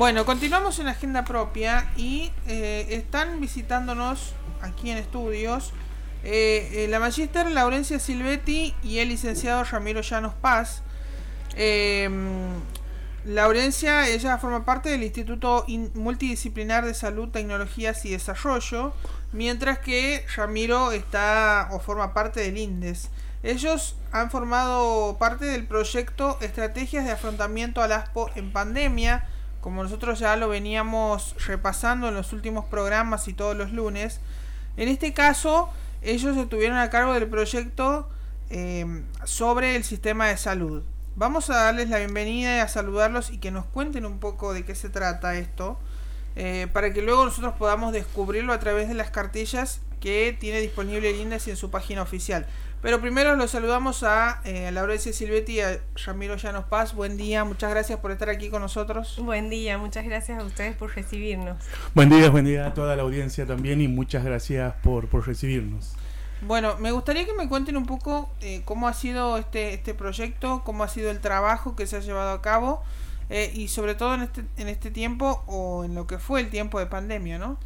Bueno, continuamos en agenda propia y eh, están visitándonos aquí en estudios eh, eh, la magíster Laurencia Silvetti y el licenciado Ramiro Llanos Paz. Laurencia, ella forma parte del Instituto Multidisciplinar de Salud, Tecnologías y Desarrollo, mientras que Ramiro está o forma parte del INDES. Ellos han formado parte del proyecto Estrategias de Afrontamiento al ASPO en Pandemia, como nosotros ya lo veníamos repasando en los últimos programas y todos los lunes. En este caso, ellos estuvieron a cargo del proyecto eh, sobre el sistema de salud. Vamos a darles la bienvenida y a saludarlos y que nos cuenten un poco de qué se trata esto, eh, para que luego nosotros podamos descubrirlo a través de las cartillas que tiene disponible el en su página oficial. Pero primero los saludamos a, eh, Laurencia Silvetti y a Ramiro Llanos Paz. Buen día, muchas gracias por estar aquí con nosotros. Buen día, muchas gracias a ustedes por recibirnos. Buen día, buen día a toda la audiencia también y muchas gracias por, por recibirnos. Bueno, me gustaría que me cuenten un poco eh, cómo ha sido este, este proyecto, cómo ha sido el trabajo que se ha llevado a cabo eh, y sobre todo en este, en este tiempo o en lo que fue el tiempo de pandemia, ¿no?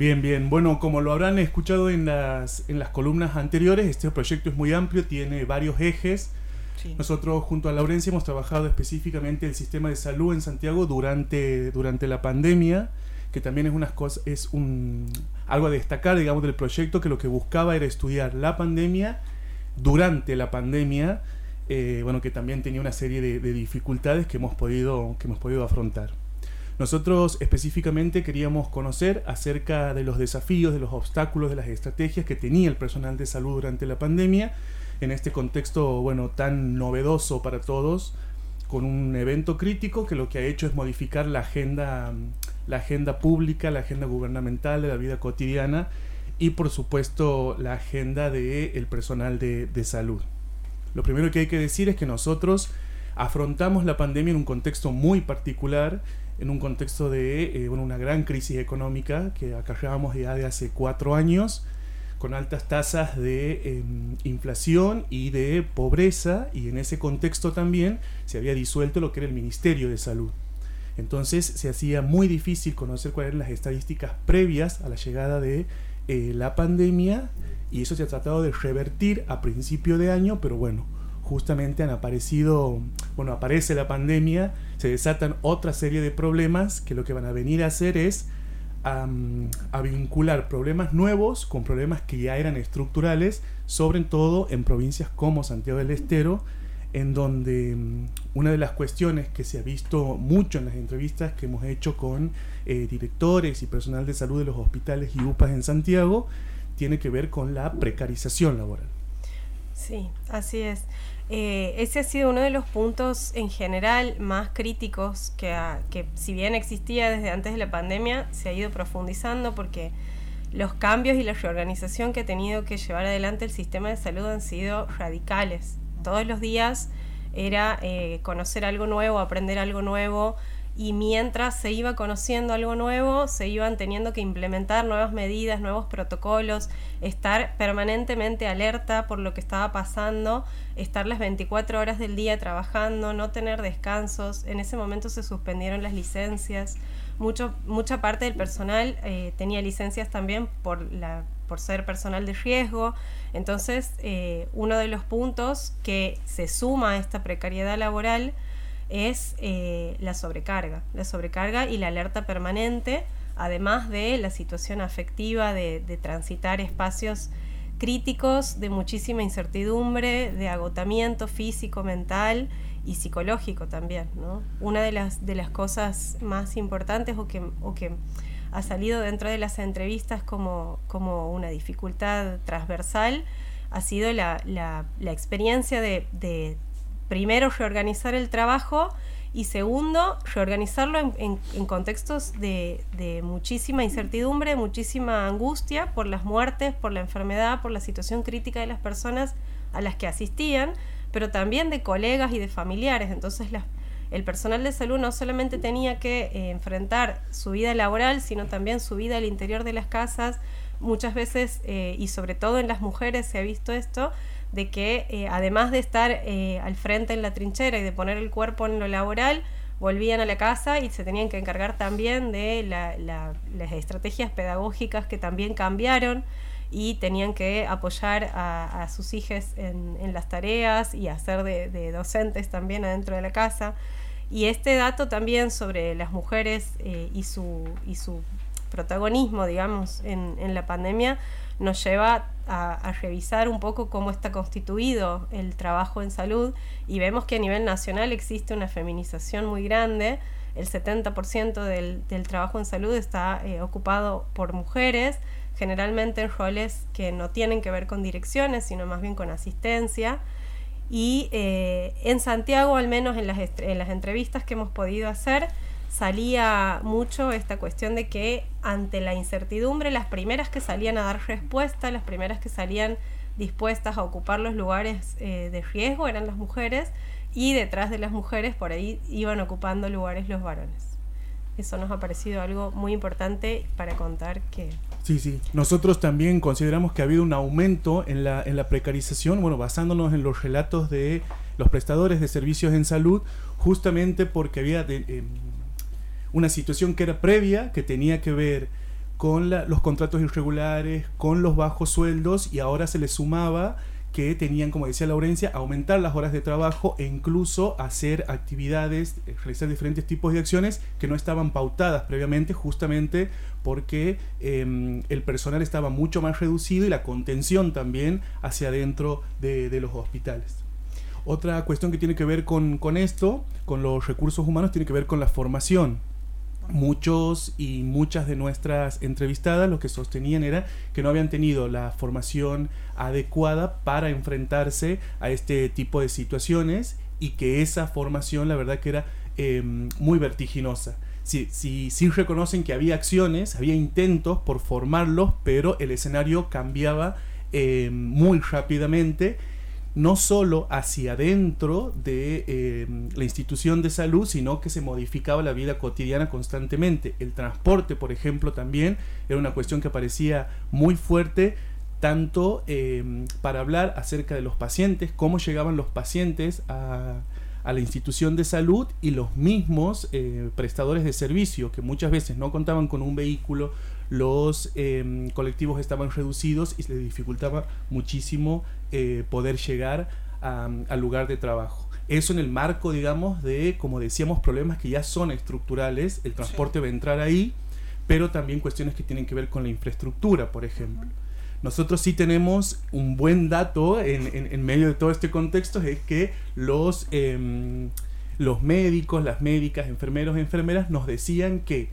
Bien, bien. Bueno, como lo habrán escuchado en las, en las columnas anteriores, este proyecto es muy amplio, tiene varios ejes. Nosotros junto a Laurencia hemos trabajado específicamente el sistema de salud en Santiago durante, durante la pandemia que también es, unas cosas, es un, algo a destacar, digamos, del proyecto, que lo que buscaba era estudiar la pandemia durante la pandemia, eh, bueno, que también tenía una serie de, dificultades que hemos, podido, que hemos podido afrontar. Nosotros específicamente queríamos conocer acerca de los desafíos, de los obstáculos, de las estrategias que tenía el personal de salud durante la pandemia, en este contexto, bueno, tan novedoso para todos, con un evento crítico que lo que ha hecho es modificar la agenda la agenda pública, la agenda gubernamental de la vida cotidiana y por supuesto la agenda del el personal de, salud. Lo primero que hay que decir es que nosotros afrontamos la pandemia en un contexto muy particular, en un contexto de eh, una gran crisis económica que acarreábamos ya de hace cuatro años, con altas tasas de em, inflación y de pobreza, y en ese contexto también se había disuelto lo que era el Ministerio de Salud. Entonces se hacía muy difícil conocer cuáles eran las estadísticas previas a la llegada de eh, la pandemia y eso se ha tratado de revertir a principio de año, pero bueno, justamente han aparecido, bueno, aparece la pandemia, se desatan otra serie de problemas que lo que van a venir a hacer es a vincular problemas nuevos con problemas que ya eran estructurales, sobre todo en provincias como Santiago del Estero, en donde mm, una de las cuestiones que se ha visto mucho en las entrevistas que hemos hecho con eh, directores y personal de salud de los hospitales y UPAs en Santiago tiene que ver con la precarización laboral. Sí, así es. Eh, ese ha sido uno de los puntos en general más críticos que, que si bien existía desde antes de la pandemia, se ha ido profundizando porque los cambios y la reorganización que ha tenido que llevar adelante el sistema de salud han sido radicales todos los días era eh, conocer algo nuevo, aprender algo nuevo y mientras se iba conociendo algo nuevo, se iban teniendo que implementar nuevas medidas, nuevos protocolos, estar permanentemente alerta por lo que estaba pasando, estar las 24 horas del día trabajando, no tener descansos. En ese momento se suspendieron las licencias. Mucho, mucha parte del personal eh, tenía licencias también por la por ser personal de riesgo. Entonces, eh, uno de los puntos que se suma a esta precariedad laboral es eh, la sobrecarga, la sobrecarga y la alerta permanente, además de la situación afectiva de, transitar espacios críticos de muchísima incertidumbre, de agotamiento físico, mental y psicológico también. Una de las, de las cosas más importantes o que, o que ha salido dentro de las entrevistas como, como una dificultad transversal, ha sido la, la, experiencia de, primero reorganizar el trabajo y segundo, reorganizarlo en, en, contextos de, muchísima incertidumbre, muchísima angustia por las muertes, por la enfermedad, por la situación crítica de las personas a las que asistían, pero también de colegas y de familiares. Entonces el personal de salud no solamente tenía que eh, enfrentar su vida laboral, sino también su vida al interior de las casas. Muchas veces, eh, y sobre todo en las mujeres se ha visto esto, de que eh, además de estar al frente en la trinchera y de poner el cuerpo en lo laboral, volvían a la casa y se tenían que encargar también de las estrategias pedagógicas que también cambiaron y tenían que apoyar a, sus hijos en, las tareas y hacer de, docentes también adentro de la casa. Y este dato también sobre las mujeres eh, y, su, y su protagonismo, digamos, en, en la pandemia, nos lleva a, revisar un poco cómo está constituido el trabajo en salud y vemos que a nivel nacional existe una feminización muy grande. El 70% del, del, trabajo en salud está eh, ocupado por mujeres, generalmente en roles que no tienen que ver con direcciones, sino más bien con asistencia. Y eh, en Santiago, al menos en las, en las entrevistas que hemos podido hacer, salía mucho esta cuestión de que ante la incertidumbre, las primeras que salían a dar respuesta, las primeras que salían dispuestas a ocupar los lugares eh, de riesgo eran las mujeres y detrás de las mujeres por ahí iban ocupando lugares los varones. Eso nos ha parecido algo muy importante para contar que... Sí, sí. Nosotros también consideramos que ha habido un aumento en la, en la precarización, bueno, basándonos en los relatos de los prestadores de servicios en salud, justamente porque había... De, em, una situación que era previa, que tenía que ver con los contratos irregulares, con los bajos sueldos y ahora se le sumaba que tenían, como decía Laurencia, aumentar las horas de trabajo e incluso hacer actividades, eh, realizar diferentes tipos de acciones que no estaban pautadas previamente justamente porque em, el personal estaba mucho más reducido y la contención también hacia adentro de, de los hospitales. Otra cuestión que tiene que ver con, con esto, con los recursos humanos, tiene que ver con la formación muchos y muchas de nuestras entrevistadas lo que sostenían era que no habían tenido la formación adecuada para enfrentarse a este tipo de situaciones y que esa formación la verdad que era em, muy vertiginosa. Sí, sí, reconocen que había acciones, había intentos por formarlos, pero el escenario cambiaba em, muy rápidamente no solo hacia adentro de eh, la institución de salud, sino que se modificaba la vida cotidiana constantemente. El transporte, por ejemplo, también era una cuestión que aparecía muy fuerte, tanto eh, para hablar acerca de los pacientes, cómo llegaban los pacientes a, la institución de salud y los mismos eh, prestadores de servicio, que muchas veces no contaban con un vehículo, los em, colectivos estaban reducidos y se les dificultaba muchísimo eh, poder llegar al lugar de trabajo. Eso en el marco, digamos, de, como decíamos, problemas que ya son estructurales, el transporte va a entrar ahí, pero también cuestiones que tienen que ver con la infraestructura, por ejemplo. Nosotros sí tenemos un buen dato en, medio de todo este contexto, es que los, em, los médicos, las médicas, enfermeros, enfermeras nos decían que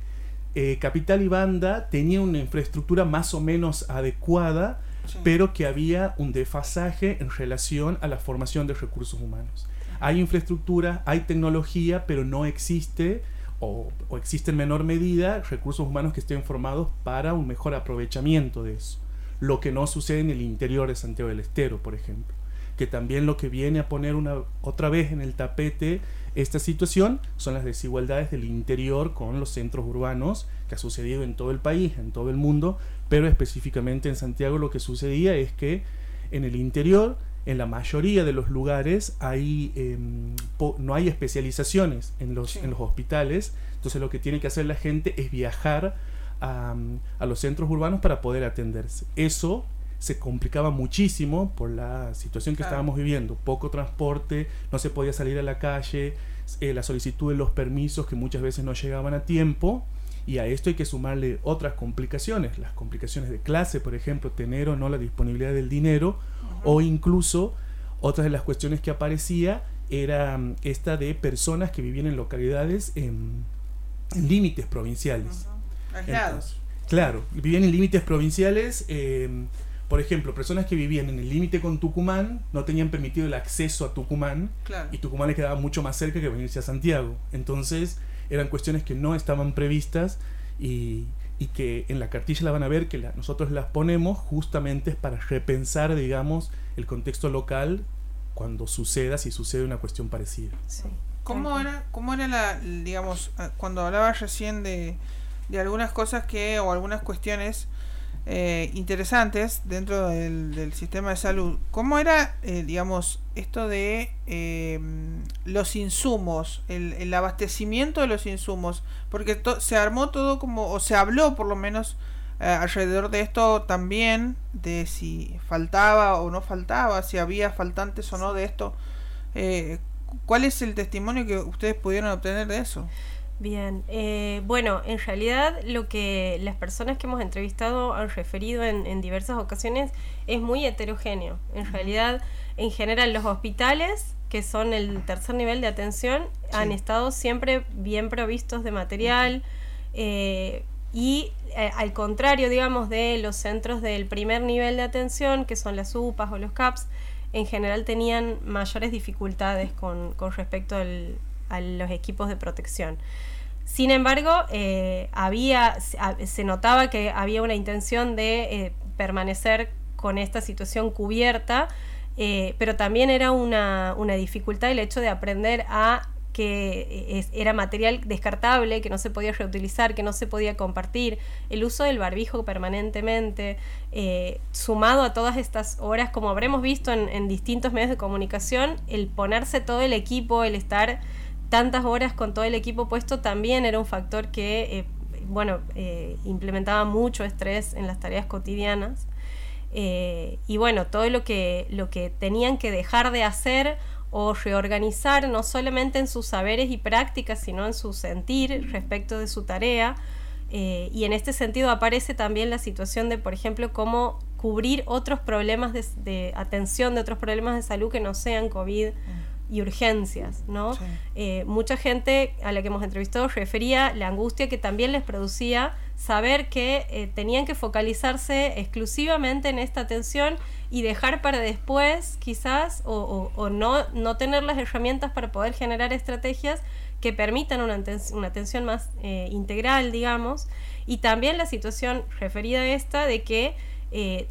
eh, Capital y Banda tenía una infraestructura más o menos adecuada, pero que había un desfasaje en relación a la formación de recursos humanos. Hay infraestructura, hay tecnología, pero no existe o, existe en menor medida recursos humanos que estén formados para un mejor aprovechamiento de eso. Lo que no sucede en el interior de Santiago del Estero, por ejemplo. Que también lo que viene a poner una, otra vez en el tapete esta situación son las desigualdades del interior con los centros urbanos, que ha sucedido en todo el país, en todo el mundo, pero específicamente en Santiago lo que sucedía es que en el interior, en la mayoría de los lugares, hay, em, no hay especializaciones en los, en los hospitales, entonces lo que tiene que hacer la gente es viajar a, a los centros urbanos para poder atenderse. Eso se complicaba muchísimo por la situación que estábamos viviendo. Poco transporte, no se podía salir a la calle, eh, la solicitud de los permisos que muchas veces no llegaban a tiempo. Y a esto hay que sumarle otras complicaciones, las complicaciones de clase, por ejemplo, tener o no la disponibilidad del dinero, o incluso otras de las cuestiones que aparecía era mm, esta de personas que vivían en localidades en, límites provinciales. claro, vivían en límites provinciales. Em, por ejemplo, personas que vivían en el límite con Tucumán no tenían permitido el acceso a Tucumán y Tucumán les quedaba mucho más cerca que venirse a Santiago. Entonces eran cuestiones que no estaban previstas y, que en la cartilla la van a ver que nosotros las ponemos justamente para repensar, digamos, el contexto local cuando suceda, si sucede una cuestión parecida. ¿Cómo era, cómo era la, digamos, cuando hablabas recién de, de algunas cosas que, o algunas cuestiones eh, interesantes dentro del, sistema de salud. ¿Cómo era, eh, digamos, esto de eh, los insumos, el, abastecimiento de los insumos? Porque se armó todo como, o se habló por lo menos alrededor de esto también, de si faltaba o no faltaba, si había faltantes o no de esto. ¿Cuál es el testimonio que ustedes pudieron obtener de eso? Bien, eh, bueno, en realidad lo que las personas que hemos entrevistado han referido en, diversas ocasiones es muy heterogéneo. En realidad, en general, los hospitales, que son el tercer nivel de atención, han estado siempre bien provistos de material eh, y eh, al contrario, digamos, de los centros del primer nivel de atención, que son las UPAs o los CAPS, en general tenían mayores dificultades con, con respecto al, a los equipos de protección. Sin embargo, eh, había, se notaba que había una intención de eh, permanecer con esta situación cubierta, eh, pero también era una, dificultad el hecho de aprender a que era material descartable, que no se podía reutilizar, que no se podía compartir, el uso del barbijo permanentemente, sumado a todas estas horas, como habremos visto en, en distintos medios de comunicación, el ponerse todo el equipo, el estar tantas horas con todo el equipo puesto también era un factor que, eh, bueno, eh, implementaba mucho estrés en las tareas cotidianas. Eh, y bueno, todo lo que, lo que tenían que dejar de hacer o reorganizar, no solamente en sus saberes y prácticas, sino en su sentir respecto de su tarea. y en este sentido aparece también la situación de, por ejemplo, cómo cubrir otros problemas de, de atención, de otros problemas de salud que no sean COVID y urgencias, ¿no? Eh, mucha gente a la que hemos entrevistado refería la angustia que también les producía saber que eh, tenían que focalizarse exclusivamente en esta atención y dejar para después quizás o, no, no tener las herramientas para poder generar estrategias que permitan una, una atención más eh, integral, digamos, y también la situación referida a esta de que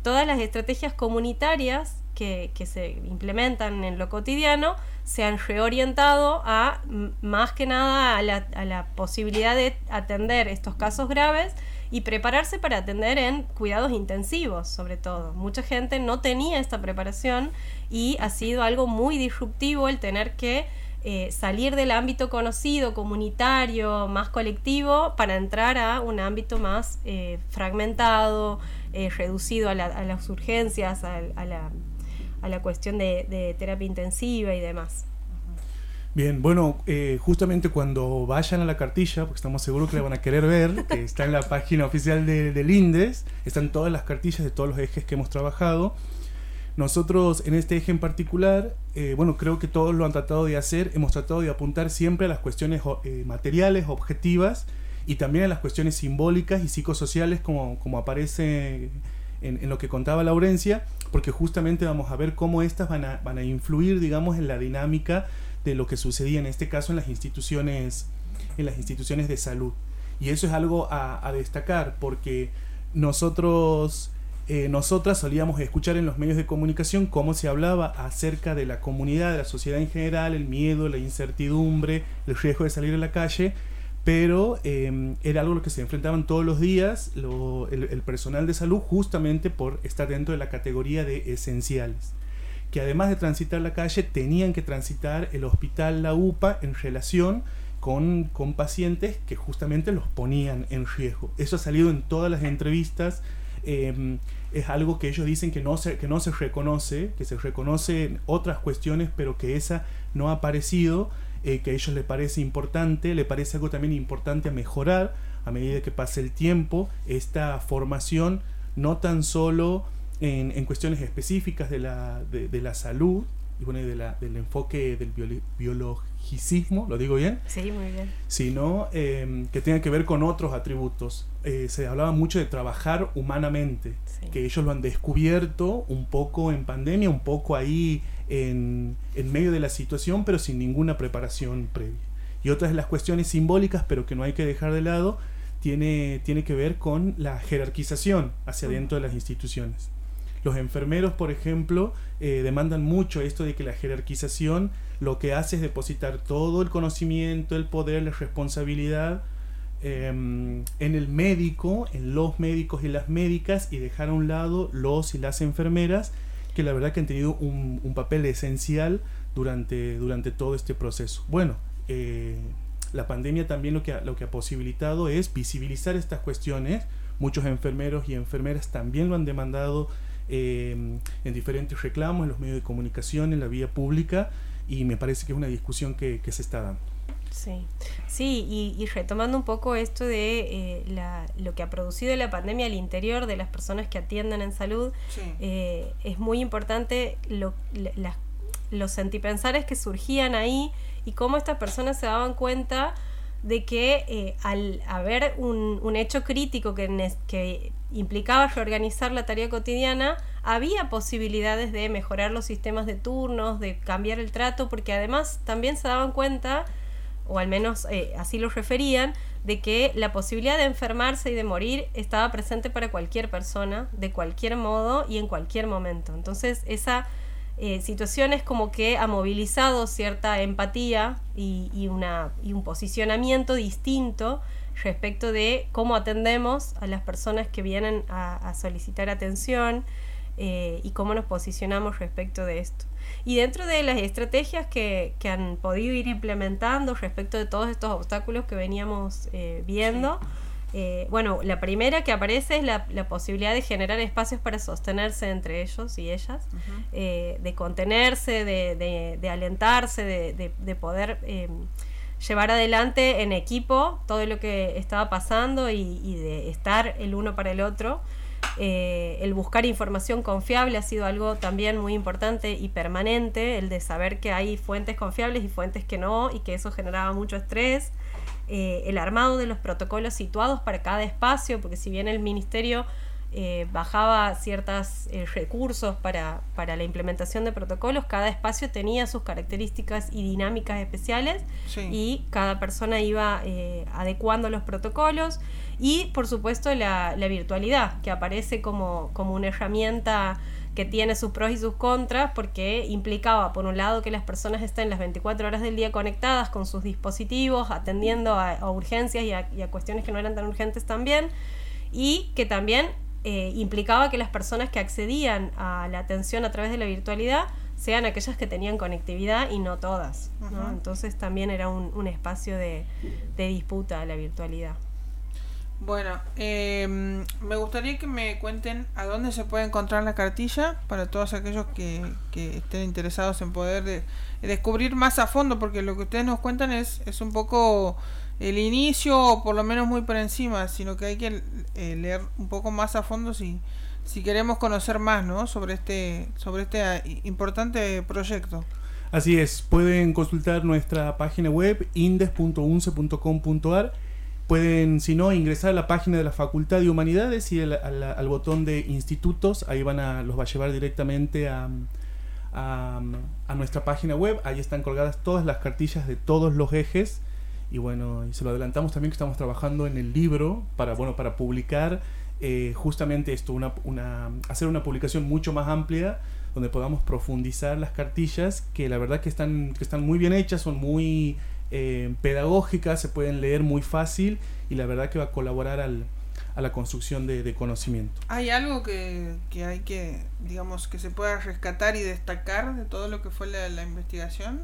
todas las estrategias comunitarias que, se implementan en lo cotidiano se han reorientado a más que nada a la, a la, posibilidad de atender estos casos graves y prepararse para atender en cuidados intensivos, sobre todo. Mucha gente no tenía esta preparación y ha sido algo muy disruptivo el tener que eh, salir del ámbito conocido, comunitario, más colectivo, para entrar a un ámbito más eh, fragmentado, eh, reducido a, las urgencias, a la a la cuestión de, terapia intensiva y demás. Bien, bueno, eh, justamente cuando vayan a la cartilla, porque estamos seguros que la van a querer ver, que está en la página oficial de, del INDES, están todas las cartillas de todos los ejes que hemos trabajado. Nosotros en este eje en particular, eh, bueno, creo que todos lo han tratado de hacer, hemos tratado de apuntar siempre a las cuestiones eh, materiales, objetivas, y también a las cuestiones simbólicas y psicosociales como, como aparece en, lo que contaba Laurencia, porque justamente vamos a ver cómo estas van a, van a influir, digamos, en la dinámica de lo que sucedía en este caso en las instituciones, en las instituciones de salud. Y eso es algo a, destacar, porque nosotros, eh, nosotras solíamos escuchar en los medios de comunicación cómo se hablaba acerca de la comunidad, de la sociedad en general, el miedo, la incertidumbre, el riesgo de salir a la calle, pero em, era algo a lo que se enfrentaban todos los días el, personal de salud justamente por estar dentro de la categoría de esenciales, que además de transitar la calle tenían que transitar el hospital, la UPA, en relación con, con pacientes que justamente los ponían en riesgo. Eso ha salido en todas las entrevistas. Em, es algo que ellos dicen que no, se, que no se reconoce, que se reconocen otras cuestiones, pero que esa no ha aparecido eh, que a ellos les parece importante, le parece algo también importante a mejorar a medida que pase el tiempo, esta formación no tan solo en, en cuestiones específicas de la, de, la salud y bueno, de la, del enfoque del biologicismo, ¿lo digo bien? Sí, muy bien. Sino em, que tenga que ver con otros atributos. Eh, se hablaba mucho de trabajar humanamente, que ellos lo han descubierto un poco en pandemia, un poco ahí en, medio de la situación, pero sin ninguna preparación previa. Y otras de las cuestiones simbólicas, pero que no hay que dejar de lado, tiene, tiene que ver con la jerarquización hacia dentro de las instituciones. Los enfermeros, por ejemplo, eh, demandan mucho esto de que la jerarquización lo que hace es depositar todo el conocimiento, el poder, la responsabilidad em, en el médico, en los médicos y las médicas y dejar a un lado los y las enfermeras que la verdad que han tenido un, papel esencial durante, durante todo este proceso. Bueno, eh, la pandemia también lo que, ha, lo que ha posibilitado es visibilizar estas cuestiones. Muchos enfermeros y enfermeras también lo han demandado eh, en diferentes reclamos, en los medios de comunicación, en la vía pública, y me parece que es una discusión que, que se está dando. Sí, sí y, retomando un poco esto de eh, la, lo que ha producido la pandemia al interior de las personas que atienden en salud, eh, es muy importante lo, las los sentipensares que surgían ahí y cómo estas personas se daban cuenta de que eh, al haber un, un hecho crítico que, que, implicaba reorganizar la tarea cotidiana, había posibilidades de mejorar los sistemas de turnos, de cambiar el trato, porque además también se daban cuenta, o al menos eh, así lo referían, de que la posibilidad de enfermarse y de morir estaba presente para cualquier persona, de cualquier modo y en cualquier momento. Entonces esa eh, situaciones como que ha movilizado cierta empatía y, una, y un posicionamiento distinto respecto de cómo atendemos a las personas que vienen a, solicitar atención eh, y cómo nos posicionamos respecto de esto. Y dentro de las estrategias que, que, han podido ir implementando respecto de todos estos obstáculos que veníamos eh, viendo, eh, bueno, la primera que aparece es la, posibilidad de generar espacios para sostenerse entre ellos y ellas, eh, de contenerse, de, alentarse, de, poder eh, llevar adelante en equipo todo lo que estaba pasando y, de estar el uno para el otro. El buscar información confiable ha sido algo también muy importante y permanente, el de saber que hay fuentes confiables y fuentes que no, y que eso generaba mucho estrés. Eh, el armado de los protocolos situados para cada espacio, porque si bien el ministerio eh, bajaba ciertos eh, recursos para, la implementación de protocolos, cada espacio tenía sus características y dinámicas especiales y cada persona iba adecuando los protocolos y por supuesto la, la virtualidad que aparece como, como una herramienta que tiene sus pros y sus contras, porque implicaba, por un lado, que las personas estén las 24 horas del día conectadas con sus dispositivos, atendiendo a, urgencias y a, cuestiones que no eran tan urgentes también, y que también eh, implicaba que las personas que accedían a la atención a través de la virtualidad sean aquellas que tenían conectividad y no todas. Entonces también era un, espacio de, de disputa la virtualidad. Bueno, em, me gustaría que me cuenten a dónde se puede encontrar la cartilla para todos aquellos que, que estén interesados en poder de, descubrir más a fondo, porque lo que ustedes nos cuentan es, es un poco el inicio, por lo menos muy por encima, sino que hay que eh, leer un poco más a fondo si, si queremos conocer más ¿no? sobre, este, sobre este ah, importante proyecto. Así es, pueden consultar nuestra página web indes.unce.com.ar Pueden, si no, ingresar a la página de la Facultad de Humanidades y al, botón de institutos, ahí van a, los va a llevar directamente a, a, nuestra página web, ahí están colgadas todas las cartillas de todos los ejes y bueno, y se lo adelantamos también que estamos trabajando en el libro para, bueno, para publicar eh, justamente esto, una, una, hacer una publicación mucho más amplia donde podamos profundizar las cartillas que la verdad que están, que están muy bien hechas, son muy eh, pedagógicas, se pueden leer muy fácil y la verdad que va a colaborar al, a la construcción de, conocimiento. ¿Hay algo que, hay que, digamos, que se pueda rescatar y destacar de todo lo que fue la, investigación?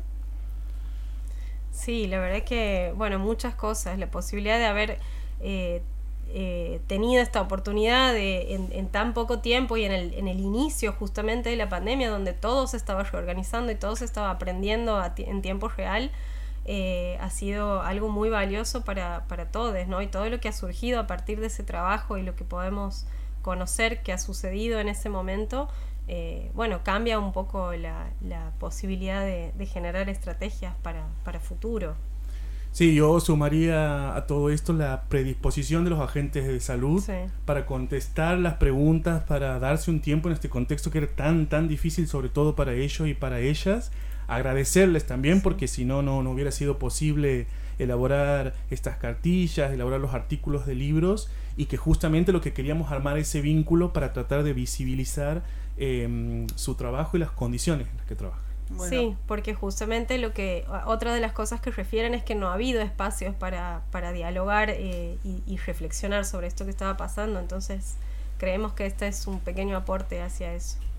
Sí, la verdad que, bueno, muchas cosas. La posibilidad de haber eh, eh, tenido esta oportunidad de, en, tan poco tiempo y en el, en el inicio justamente de la pandemia, donde todo se estaba reorganizando y todo se estaba aprendiendo en tiempo real, eh, ha sido algo muy valioso para, para todos, ¿no? Y todo lo que ha surgido a partir de ese trabajo y lo que podemos conocer que ha sucedido en ese momento, eh, bueno, cambia un poco la, posibilidad de, generar estrategias para, para futuro. Sí, yo sumaría a todo esto la predisposición de los agentes de salud para contestar las preguntas, para darse un tiempo en este contexto que era tan, tan difícil, sobre todo para ellos y para ellas, agradecerles también porque si no, no, hubiera sido posible elaborar estas cartillas, elaborar los artículos de libros y que justamente lo que queríamos armar ese vínculo para tratar de visibilizar em, su trabajo y las condiciones en las que trabajan. Sí, porque justamente lo que otra de las cosas que refieren es que no ha habido espacios para, para dialogar eh, y, reflexionar sobre esto que estaba pasando, entonces creemos que este es un pequeño aporte hacia eso.